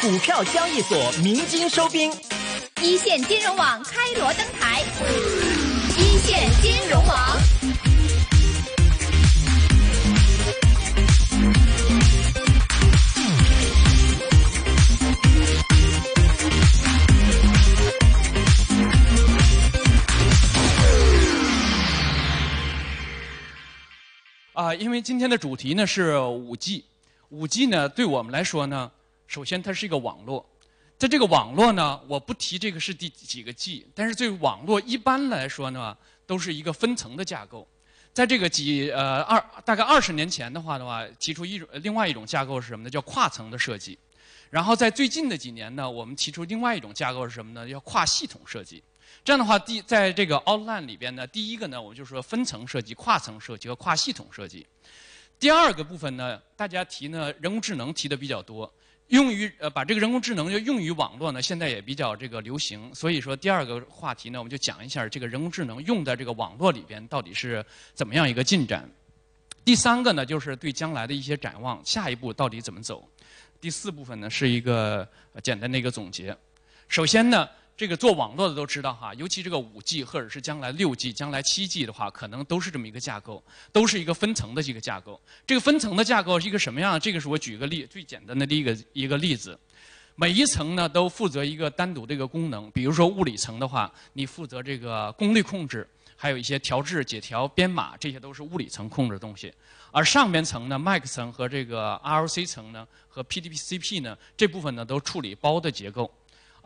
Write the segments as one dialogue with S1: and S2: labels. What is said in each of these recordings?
S1: 股票交易所鸣金收兵，
S2: 一线金融网开锣登台，一线金融网。
S3: 啊，因为今天的主题呢是五 G，五 G 呢对我们来说呢，首先它是一个网络，在这个网络呢，我不提这个是第几个 G，但是对网络一般来说呢，都是一个分层的架构。在这个几呃二大概二十年前的话的话，提出一种另外一种架构是什么呢？叫跨层的设计。然后在最近的几年呢，我们提出另外一种架构是什么呢？叫跨系统设计。这样的话，第在这个 outline 里边呢，第一个呢，我就说分层设计、跨层设计和跨系统设计。第二个部分呢，大家提呢人工智能提的比较多，用于呃把这个人工智能就用于网络呢，现在也比较这个流行。所以说第二个话题呢，我们就讲一下这个人工智能用在这个网络里边到底是怎么样一个进展。第三个呢，就是对将来的一些展望，下一步到底怎么走。第四部分呢，是一个简单的一个总结。首先呢。这个做网络的都知道哈，尤其这个五 G 或者是将来六 G、将来七 G 的话，可能都是这么一个架构，都是一个分层的这个架构。这个分层的架构是一个什么样？这个是我举个例，最简单的第一个一个例子。每一层呢都负责一个单独的一个功能，比如说物理层的话，你负责这个功率控制，还有一些调制、解调、编码，这些都是物理层控制的东西。而上边层呢，MAC 层和这个 RLC 层呢，和 PDP-CP 呢，这部分呢都处理包的结构。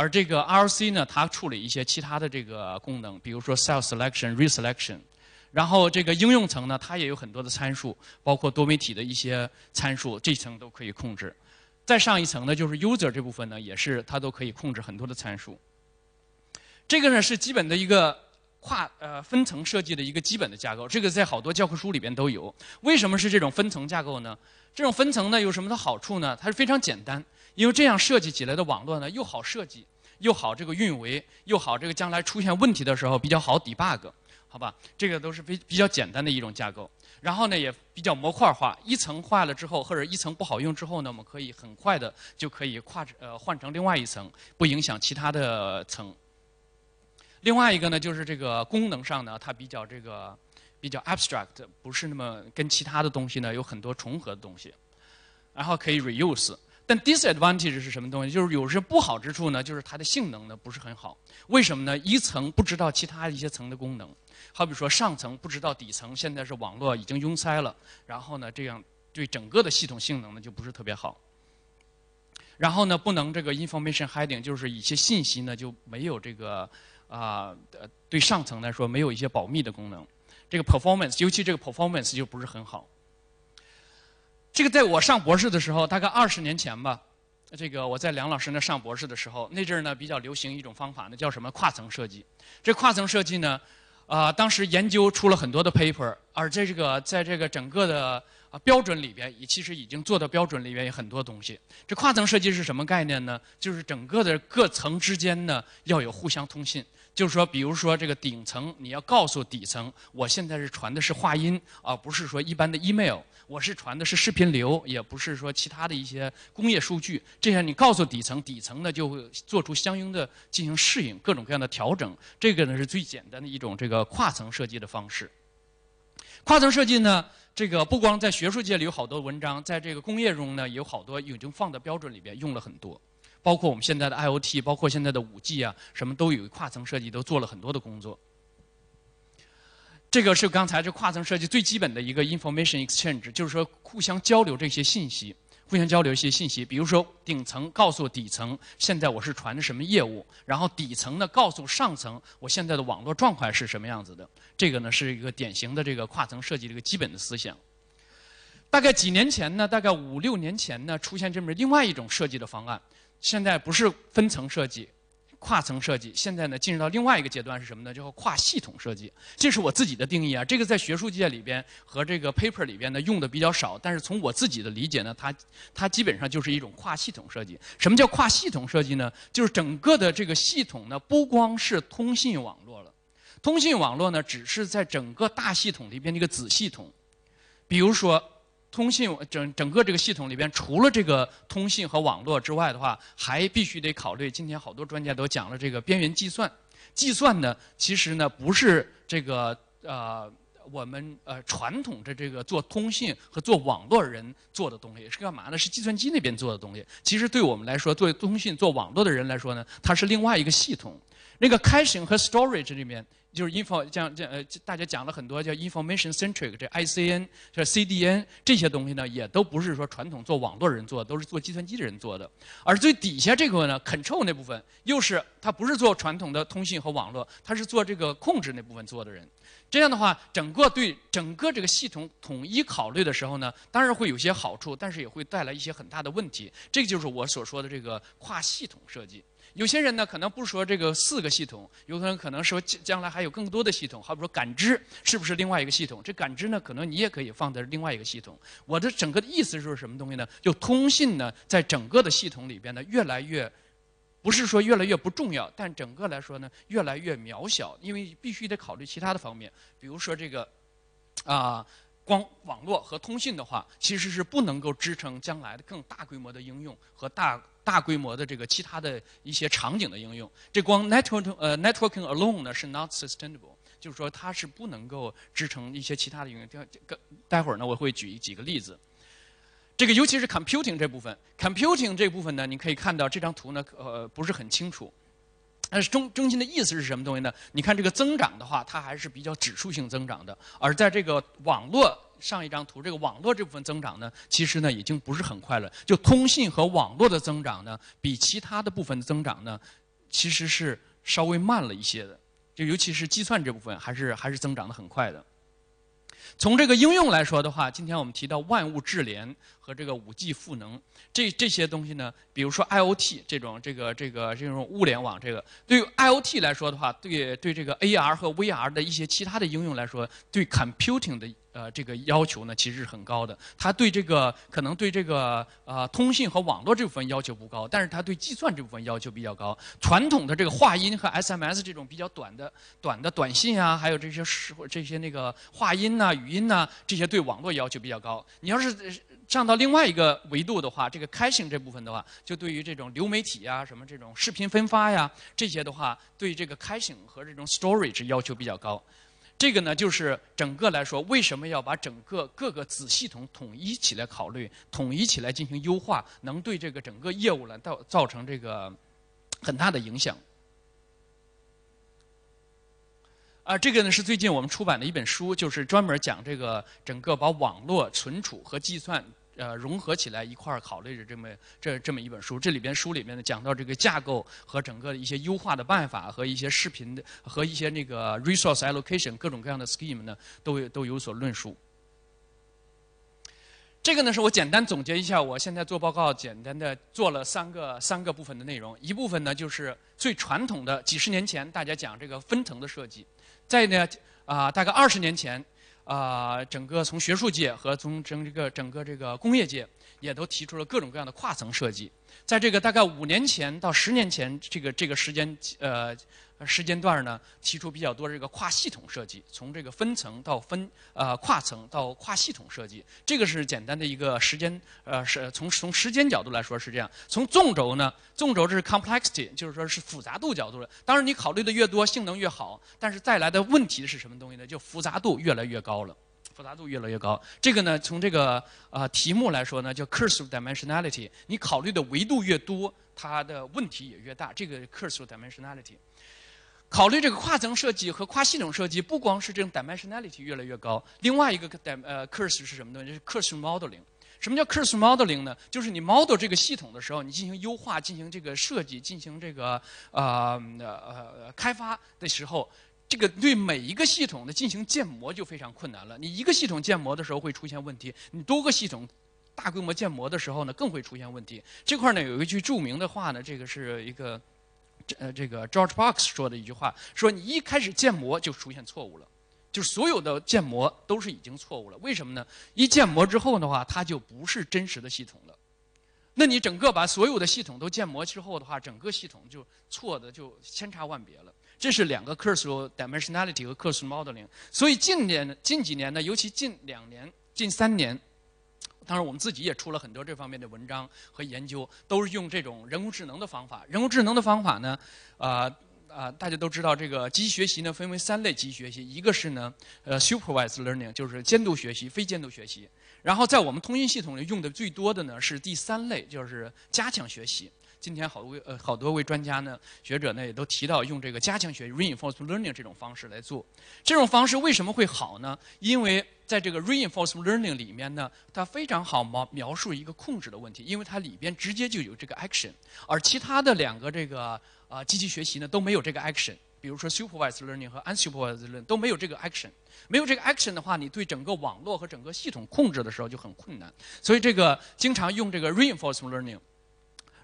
S3: 而这个 RC 呢，它处理一些其他的这个功能，比如说 cell selection、reselection。然后这个应用层呢，它也有很多的参数，包括多媒体的一些参数，这层都可以控制。再上一层呢，就是 user 这部分呢，也是它都可以控制很多的参数。这个呢是基本的一个跨呃分层设计的一个基本的架构，这个在好多教科书里边都有。为什么是这种分层架构呢？这种分层呢有什么的好处呢？它是非常简单。因为这样设计起来的网络呢，又好设计，又好这个运维，又好这个将来出现问题的时候比较好 debug，好吧？这个都是非比较简单的一种架构。然后呢，也比较模块化，一层坏了之后，或者一层不好用之后呢，我们可以很快的就可以跨呃换成另外一层，不影响其他的层。另外一个呢，就是这个功能上呢，它比较这个比较 abstract，不是那么跟其他的东西呢有很多重合的东西，然后可以 reuse。但 disadvantage 是什么东西？就是有些不好之处呢，就是它的性能呢不是很好。为什么呢？一层不知道其他一些层的功能，好比说上层不知道底层现在是网络已经拥塞了，然后呢这样对整个的系统性能呢就不是特别好。然后呢不能这个 information hiding，就是一些信息呢就没有这个啊对上层来说没有一些保密的功能。这个 performance，尤其这个 performance 就不是很好。这个在我上博士的时候，大概二十年前吧，这个我在梁老师那上博士的时候，那阵儿呢比较流行一种方法那，叫什么跨层设计。这跨层设计呢，啊，当时研究出了很多的 paper，而在这个在这个整个的啊标准里边，也其实已经做到标准里边有很多东西。这跨层设计是什么概念呢？就是整个的各层之间呢要有互相通信。就是说，比如说这个顶层，你要告诉底层，我现在是传的是话音，而不是说一般的 email。我是传的是视频流，也不是说其他的一些工业数据。这样你告诉底层，底层呢就会做出相应的进行适应，各种各样的调整。这个呢是最简单的一种这个跨层设计的方式。跨层设计呢，这个不光在学术界里有好多文章，在这个工业中呢有好多已经放在标准里边用了很多。包括我们现在的 IOT，包括现在的五 G 啊，什么都有跨层设计，都做了很多的工作。这个是刚才这跨层设计最基本的一个 information exchange，就是说互相交流这些信息，互相交流一些信息。比如说顶层告诉底层，现在我是传的什么业务，然后底层呢告诉上层，我现在的网络状况是什么样子的。这个呢是一个典型的这个跨层设计的一个基本的思想。大概几年前呢，大概五六年前呢，出现这么另外一种设计的方案。现在不是分层设计、跨层设计，现在呢进入到另外一个阶段是什么呢？叫跨系统设计。这是我自己的定义啊，这个在学术界里边和这个 paper 里边呢用的比较少，但是从我自己的理解呢，它它基本上就是一种跨系统设计。什么叫跨系统设计呢？就是整个的这个系统呢，不光是通信网络了，通信网络呢只是在整个大系统里边的一个子系统。比如说，通信整整个这个系统里边，除了这个通信和网络之外的话，还必须得考虑。今天好多专家都讲了这个边缘计算。计算呢，其实呢不是这个呃我们呃传统的这个做通信和做网络人做的东西，是干嘛呢？是计算机那边做的东西。其实对我们来说，做通信做网络的人来说呢，它是另外一个系统。那个 caching 和 storage 里面。就是 info 讲讲呃，大家讲了很多叫 information centric 这 ICN 这 CDN 这些东西呢，也都不是说传统做网络人做的，都是做计算机的人做的。而最底下这个呢，control 那部分又是它不是做传统的通信和网络，它是做这个控制那部分做的人。这样的话，整个对整个这个系统统一考虑的时候呢，当然会有些好处，但是也会带来一些很大的问题。这个就是我所说的这个跨系统设计。有些人呢，可能不说这个四个系统，有可能可能说将来还有更多的系统，好比说感知是不是另外一个系统？这感知呢，可能你也可以放在另外一个系统。我的整个的意思是什么东西呢？就通信呢，在整个的系统里边呢，越来越不是说越来越不重要，但整个来说呢，越来越渺小，因为必须得考虑其他的方面，比如说这个啊。光网络和通信的话，其实是不能够支撑将来的更大规模的应用和大大规模的这个其他的一些场景的应用。这光 network 呃 networking alone 呢是 not sustainable，就是说它是不能够支撑一些其他的应用。这个待会儿呢我会举几个例子。这个尤其是 computing 这部分，computing 这部分呢，你可以看到这张图呢呃不是很清楚。但是中中心的意思是什么东西呢？你看这个增长的话，它还是比较指数性增长的。而在这个网络上一张图，这个网络这部分增长呢，其实呢已经不是很快了。就通信和网络的增长呢，比其他的部分的增长呢，其实是稍微慢了一些的。就尤其是计算这部分，还是还是增长的很快的。从这个应用来说的话，今天我们提到万物智联和这个五 G 赋能，这这些东西呢，比如说 IOT 这种这个这个这种物联网，这个对于 IOT 来说的话，对对这个 AR 和 VR 的一些其他的应用来说，对 computing 的。呃，这个要求呢其实是很高的。它对这个可能对这个呃通信和网络这部分要求不高，但是它对计算这部分要求比较高。传统的这个话音和 SMS 这种比较短的短的短信啊，还有这些时这些那个话音呐、语音呐，这些对网络要求比较高。你要是上到另外一个维度的话，这个开信这部分的话，就对于这种流媒体啊、什么这种视频分发呀这些的话，对这个开信和这种 storage 要求比较高。这个呢，就是整个来说，为什么要把整个各个子系统统一起来考虑，统一起来进行优化，能对这个整个业务呢造造成这个很大的影响。啊，这个呢是最近我们出版的一本书，就是专门讲这个整个把网络存储和计算。呃，融合起来一块儿考虑着这么这这么一本书，这里边书里面呢讲到这个架构和整个的一些优化的办法和一些视频的和一些那个 resource allocation 各种各样的 scheme 呢都都有所论述。这个呢是我简单总结一下，我现在做报告简单的做了三个三个部分的内容，一部分呢就是最传统的几十年前大家讲这个分层的设计，在呢啊大概二十年前。啊，整个从学术界和从整这个整个这个工业界，也都提出了各种各样的跨层设计。在这个大概五年前到十年前这个这个时间呃。时间段呢，提出比较多这个跨系统设计，从这个分层到分呃跨层到跨系统设计，这个是简单的一个时间呃是从从时间角度来说是这样。从纵轴呢，纵轴这是 complexity，就是说是复杂度角度的。当然你考虑的越多，性能越好，但是带来的问题是什么东西呢？就复杂度越来越高了，复杂度越来越高。这个呢，从这个呃题目来说呢，叫 cursive dimensionality，你考虑的维度越多，它的问题也越大。这个 cursive dimensionality。考虑这个跨层设计和跨系统设计，不光是这种 dimensionality 越来越高，另外一个 dim 呃 curse 是什么东西？就是 curse modeling。什么叫 curse modeling 呢？就是你 model 这个系统的时候，你进行优化、进行这个设计、进行这个呃呃开发的时候，这个对每一个系统的进行建模就非常困难了。你一个系统建模的时候会出现问题，你多个系统大规模建模的时候呢，更会出现问题。这块呢有一句著名的话呢，这个是一个。呃，这个 George Box 说的一句话，说你一开始建模就出现错误了，就是所有的建模都是已经错误了。为什么呢？一建模之后的话，它就不是真实的系统了。那你整个把所有的系统都建模之后的话，整个系统就错的就千差万别了。这是两个 curse dimensionality 和 curse modeling。所以近年近几年呢，尤其近两年、近三年。当然，我们自己也出了很多这方面的文章和研究，都是用这种人工智能的方法。人工智能的方法呢，啊、啊、大家都知道，这个机器学习呢分为三类机器学习，一个是呢，呃，supervised learning，就是监督学习、非监督学习。然后在我们通讯系统里用的最多的呢是第三类，就是加强学习。今天好位呃好多位专家呢、学者呢也都提到用这个加强学习 （reinforcement learning） 这种方式来做。这种方式为什么会好呢？因为在这个 reinforcement learning 里面呢，它非常好描描述一个控制的问题，因为它里边直接就有这个 action，而其他的两个这个啊、呃机器学习呢都没有这个 action。比如说 supervised learning 和 unsupervised learning 都没有这个 action，没有这个 action 的话，你对整个网络和整个系统控制的时候就很困难。所以这个经常用这个 reinforcement learning。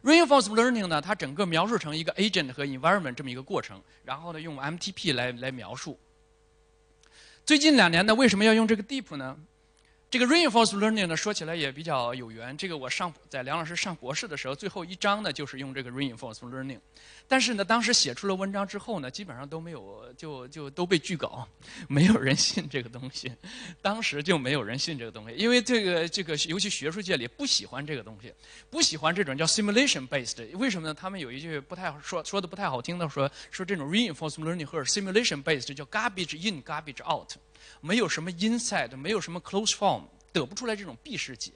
S3: Reinforcement learning 呢，它整个描述成一个 agent 和 environment 这么一个过程，然后呢用 MTP 来来描述。最近两年呢，为什么要用这个 deep 呢？这个 reinforced learning 呢，说起来也比较有缘。这个我上在梁老师上博士的时候，最后一章呢就是用这个 reinforced learning。但是呢，当时写出了文章之后呢，基本上都没有，就就都被拒稿，没有人信这个东西。当时就没有人信这个东西，因为这个这个，尤其学术界里不喜欢这个东西，不喜欢这种叫 simulation based。为什么呢？他们有一句不太好说说的不太好听的说说这种 reinforced learning 或者 simulation based 叫 garbage in garbage out，没有什么 inside，没有什么 close form，得不出来这种闭式解。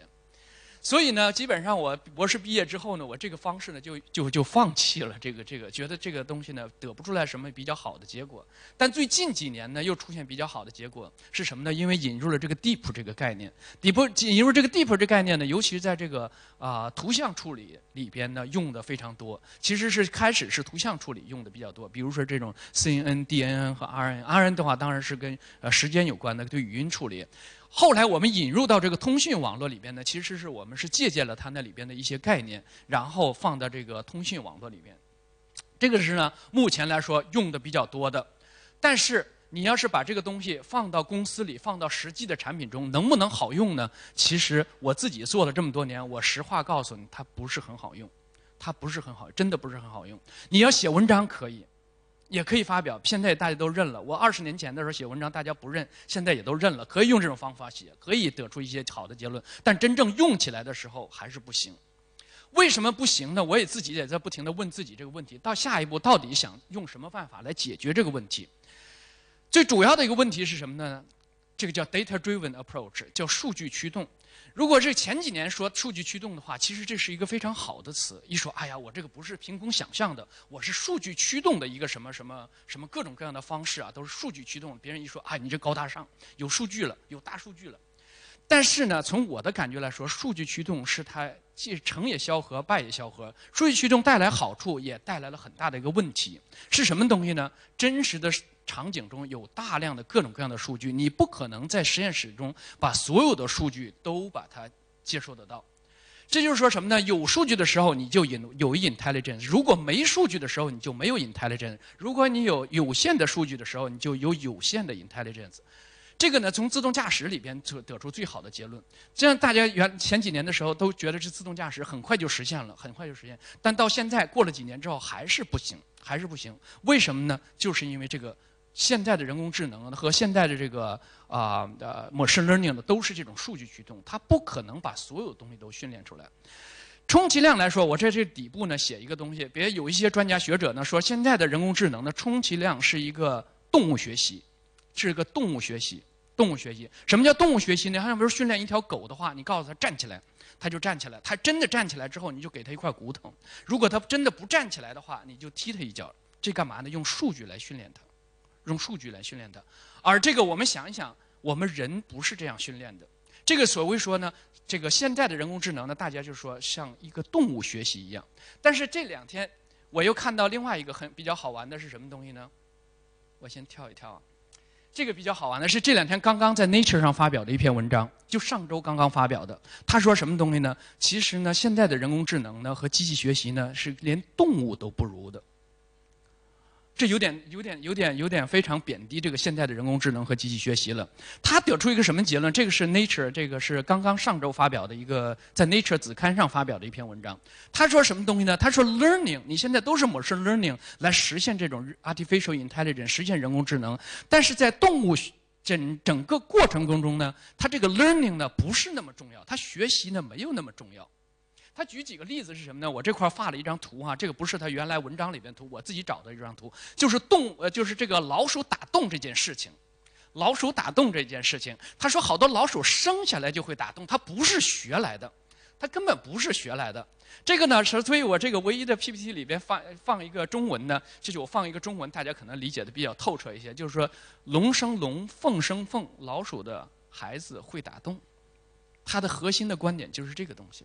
S3: 所以呢，基本上我博士毕业之后呢，我这个方式呢就就就放弃了这个这个，觉得这个东西呢得不出来什么比较好的结果。但最近几年呢，又出现比较好的结果是什么呢？因为引入了这个 deep 这个概念，deep 引入这个 deep 这概念呢，尤其是在这个啊、图像处理里边呢用的非常多。其实是开始是图像处理用的比较多，比如说这种 CNN、DNN 和 RN，RN 的话当然是跟呃时间有关的，对语音处理。后来我们引入到这个通讯网络里边呢，其实是我们是借鉴了它那里边的一些概念，然后放到这个通讯网络里边。这个是呢，目前来说用的比较多的。但是你要是把这个东西放到公司里，放到实际的产品中，能不能好用呢？其实我自己做了这么多年，我实话告诉你，它不是很好用，它不是很好，真的不是很好用。你要写文章可以，也可以发表，现在大家都认了。我二十年前的时候写文章，大家不认，现在也都认了，可以用这种方法写，可以得出一些好的结论。但真正用起来的时候还是不行。为什么不行呢？我也自己也在不停的问自己这个问题：到下一步到底想用什么办法来解决这个问题？最主要的一个问题是什么呢？这个叫 data-driven approach，叫数据驱动。如果是前几年说数据驱动的话，其实这是一个非常好的词。一说，哎呀，我这个不是凭空想象的，我是数据驱动的一个什么什么什么各种各样的方式啊，都是数据驱动。别人一说，啊，你这高大上，有数据了，有大数据了。但是呢，从我的感觉来说，数据驱动是它既成也萧何，败也萧何。数据驱动带来好处，也带来了很大的一个问题，是什么东西呢？真实的场景中有大量的各种各样的数据，你不可能在实验室中把所有的数据都把它接收得到。这就是说什么呢？有数据的时候，你就有有 intelligence；如果没数据的时候，你就没有 intelligence；如果你有有限的数据的时候，你就有有限的 intelligence。这个呢，从自动驾驶里边得得出最好的结论。这样大家原前几年的时候都觉得这自动驾驶很快就实现了，很快就实现，但到现在过了几年之后还是不行，还是不行。为什么呢？就是因为这个现在的人工智能和现在的这个啊呃 machine learning 呢，都是这种数据驱动，它不可能把所有东西都训练出来。充其量来说，我在这底部呢写一个东西，别有一些专家学者呢说，现在的人工智能呢，充其量是一个动物学习，是一个动物学习。动物学习，什么叫动物学习呢？像比如训练一条狗的话，你告诉它站起来，它就站起来。它真的站起来之后，你就给它一块骨头。如果它真的不站起来的话，你就踢它一脚。这干嘛呢？用数据来训练它，用数据来训练它。而这个我们想一想，我们人不是这样训练的。这个所谓说呢，这个现在的人工智能呢，大家就说像一个动物学习一样。但是这两天我又看到另外一个很比较好玩的是什么东西呢？我先跳一跳。这个比较好玩的是，这两天刚刚在 Nature 上发表的一篇文章，就上周刚刚发表的。他说什么东西呢？其实呢，现在的人工智能呢和机器学习呢是连动物都不如的。这有点、有点、有点、有点非常贬低这个现在的人工智能和机器学习了。他得出一个什么结论？这个是 Nature，这个是刚刚上周发表的一个在 Nature 子刊上发表的一篇文章。他说什么东西呢？他说 Learning，你现在都是模式 learning 来实现这种 artificial intelligence，实现人工智能，但是在动物整整个过程当中呢，它这个 learning 呢不是那么重要，它学习呢没有那么重要。他举几个例子是什么呢？我这块画了一张图哈，这个不是他原来文章里边图，我自己找的一张图，就是洞呃，就是这个老鼠打洞这件事情。老鼠打洞这件事情，他说好多老鼠生下来就会打洞，它不是学来的，它根本不是学来的。这个呢是，所以我这个唯一的 PPT 里边放放一个中文呢，就是我放一个中文，大家可能理解的比较透彻一些，就是说龙生龙，凤生凤，老鼠的孩子会打洞，它的核心的观点就是这个东西。